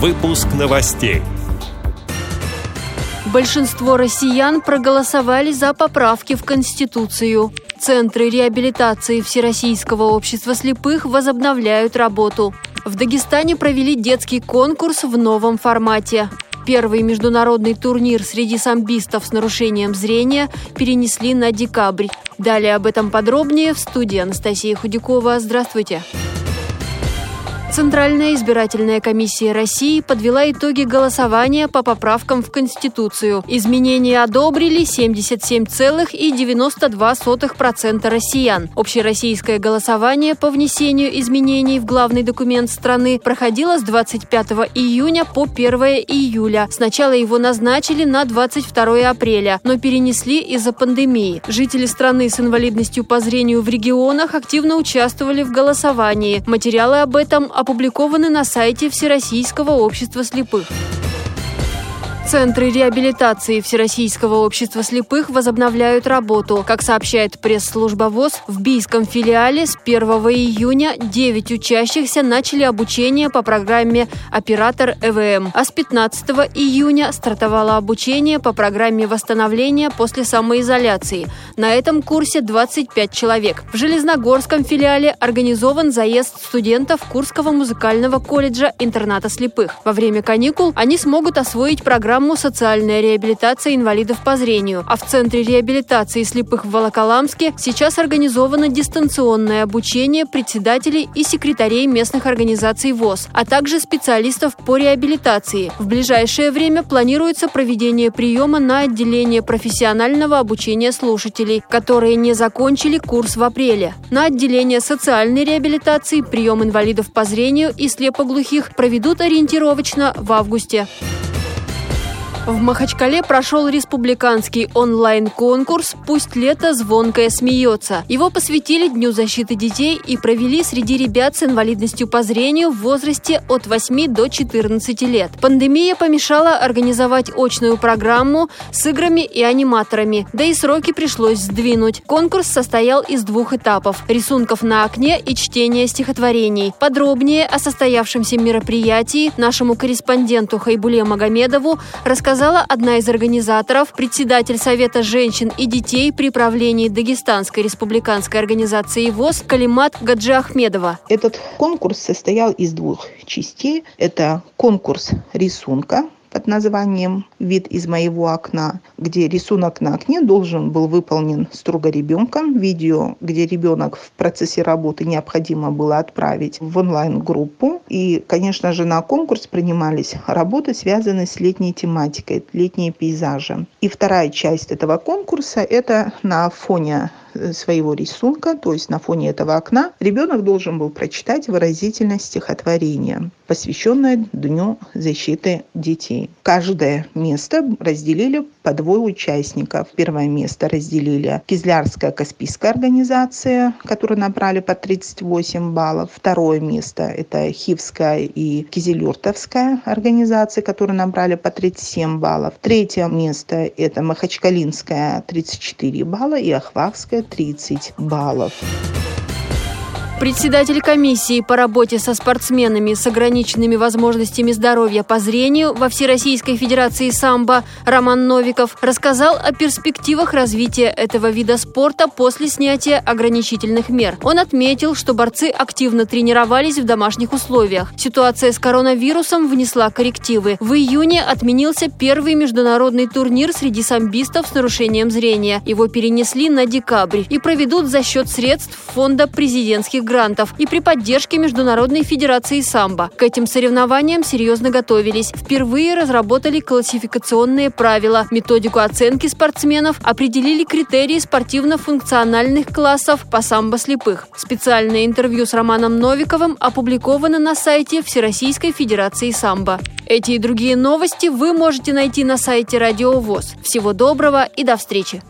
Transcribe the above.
Выпуск новостей. Большинство россиян проголосовали за поправки в Конституцию. Центры реабилитации Всероссийского общества слепых возобновляют работу. В Дагестане провели детский конкурс в новом формате. Первый международный турнир среди самбистов с нарушением зрения перенесли на декабрь. Далее об этом подробнее в студии Анастасия Худякова. Здравствуйте. Здравствуйте. Центральная избирательная комиссия России подвела итоги голосования по поправкам в Конституцию. Изменения одобрили 77,92% россиян. Общероссийское голосование по внесению изменений в главный документ страны проходило с 25 июня по 1 июля. Сначала его назначили на 22 апреля, но перенесли из-за пандемии. Жители страны с инвалидностью по зрению в регионах активно участвовали в голосовании. Материалы об этом опубликованы на сайте Всероссийского общества слепых. Центры реабилитации Всероссийского общества слепых возобновляют работу. Как сообщает пресс-служба ВОЗ, в Бийском филиале с 1 июня 9 учащихся начали обучение по программе «Оператор ЭВМ», а с 15 июня стартовало обучение по программе восстановления после самоизоляции. На этом курсе 25 человек. В Железногорском филиале организован заезд студентов Курского музыкального колледжа интерната слепых. Во время каникул они смогут освоить программу программу «Социальная реабилитация инвалидов по зрению». А в Центре реабилитации слепых в Волоколамске сейчас организовано дистанционное обучение председателей и секретарей местных организаций ВОЗ, а также специалистов по реабилитации. В ближайшее время планируется проведение приема на отделение профессионального обучения слушателей, которые не закончили курс в апреле. На отделение социальной реабилитации прием инвалидов по зрению и слепоглухих проведут ориентировочно в августе. В Махачкале прошел республиканский онлайн-конкурс «Пусть лето звонкое смеется». Его посвятили Дню защиты детей и провели среди ребят с инвалидностью по зрению в возрасте от 8 до 14 лет. Пандемия помешала организовать очную программу с играми и аниматорами, да и сроки пришлось сдвинуть. Конкурс состоял из двух этапов – рисунков на окне и чтения стихотворений. Подробнее о состоявшемся мероприятии нашему корреспонденту Хайбуле Магомедову рассказал рассказала одна из организаторов, председатель Совета женщин и детей при правлении Дагестанской республиканской организации ВОЗ Калимат Гаджи Ахмедова. Этот конкурс состоял из двух частей. Это конкурс рисунка, под названием «Вид из моего окна», где рисунок на окне должен был выполнен строго ребенком. Видео, где ребенок в процессе работы необходимо было отправить в онлайн-группу. И, конечно же, на конкурс принимались работы, связанные с летней тематикой, летние пейзажи. И вторая часть этого конкурса – это на фоне своего рисунка, то есть на фоне этого окна, ребенок должен был прочитать выразительное стихотворение, посвященное Дню защиты детей. Каждое место разделили по двое участников. Первое место разделили Кизлярская Каспийская организация, которую набрали по 38 баллов. Второе место – это Хивская и Кизилюртовская организации, которые набрали по 37 баллов. Третье место – это Махачкалинская 34 балла и Ахвахская 30 баллов. Председатель комиссии по работе со спортсменами с ограниченными возможностями здоровья по зрению во Всероссийской Федерации самбо Роман Новиков рассказал о перспективах развития этого вида спорта после снятия ограничительных мер. Он отметил, что борцы активно тренировались в домашних условиях. Ситуация с коронавирусом внесла коррективы. В июне отменился первый международный турнир среди самбистов с нарушением зрения. Его перенесли на декабрь и проведут за счет средств фонда президентских грантов и при поддержке Международной Федерации самбо. К этим соревнованиям серьезно готовились. Впервые разработали классификационные правила, методику оценки спортсменов, определили критерии спортивно-функциональных классов по самбо слепых. Специальное интервью с Романом Новиковым опубликовано на сайте Всероссийской Федерации самбо. Эти и другие новости вы можете найти на сайте Радио ВОЗ. Всего доброго и до встречи!